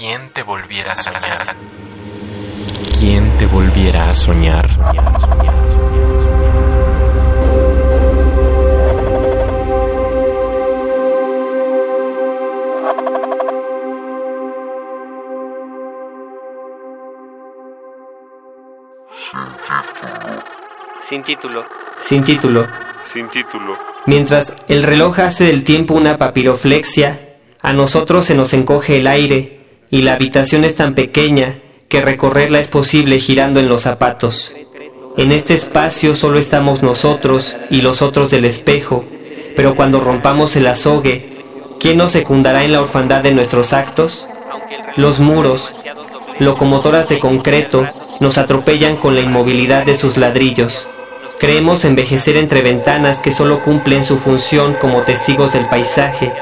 ¿Quién te volviera a soñar? ¿Quién te volviera a soñar? Sin título. Sin título. Sin título. Mientras el reloj hace del tiempo una papiroflexia, a nosotros se nos encoge el aire y la habitación es tan pequeña que recorrerla es posible girando en los zapatos. En este espacio solo estamos nosotros y los otros del espejo, pero cuando rompamos el azogue, ¿quién nos secundará en la orfandad de nuestros actos? Los muros, locomotoras de concreto, nos atropellan con la inmovilidad de sus ladrillos. Creemos envejecer entre ventanas que solo cumplen su función como testigos del paisaje.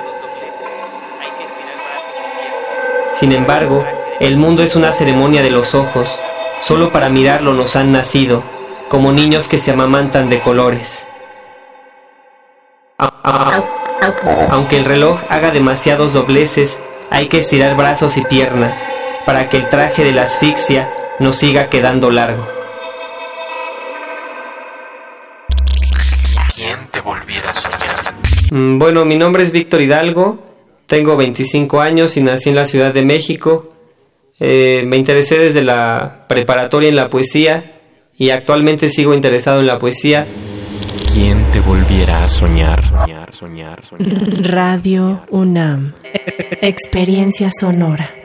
Sin embargo, el mundo es una ceremonia de los ojos. Solo para mirarlo nos han nacido, como niños que se amamantan de colores. Aunque el reloj haga demasiados dobleces, hay que estirar brazos y piernas para que el traje de la asfixia nos siga quedando largo. ¿Quién te volviera a soñar? Mm, Bueno, mi nombre es Víctor Hidalgo, tengo 25 años y nací en la Ciudad de México. Eh, me interesé desde la preparatoria en la poesía y actualmente sigo interesado en la poesía. ¿Quién te volviera a soñar? Soñar, soñar, soñar. Radio UNAM. Experiencia sonora.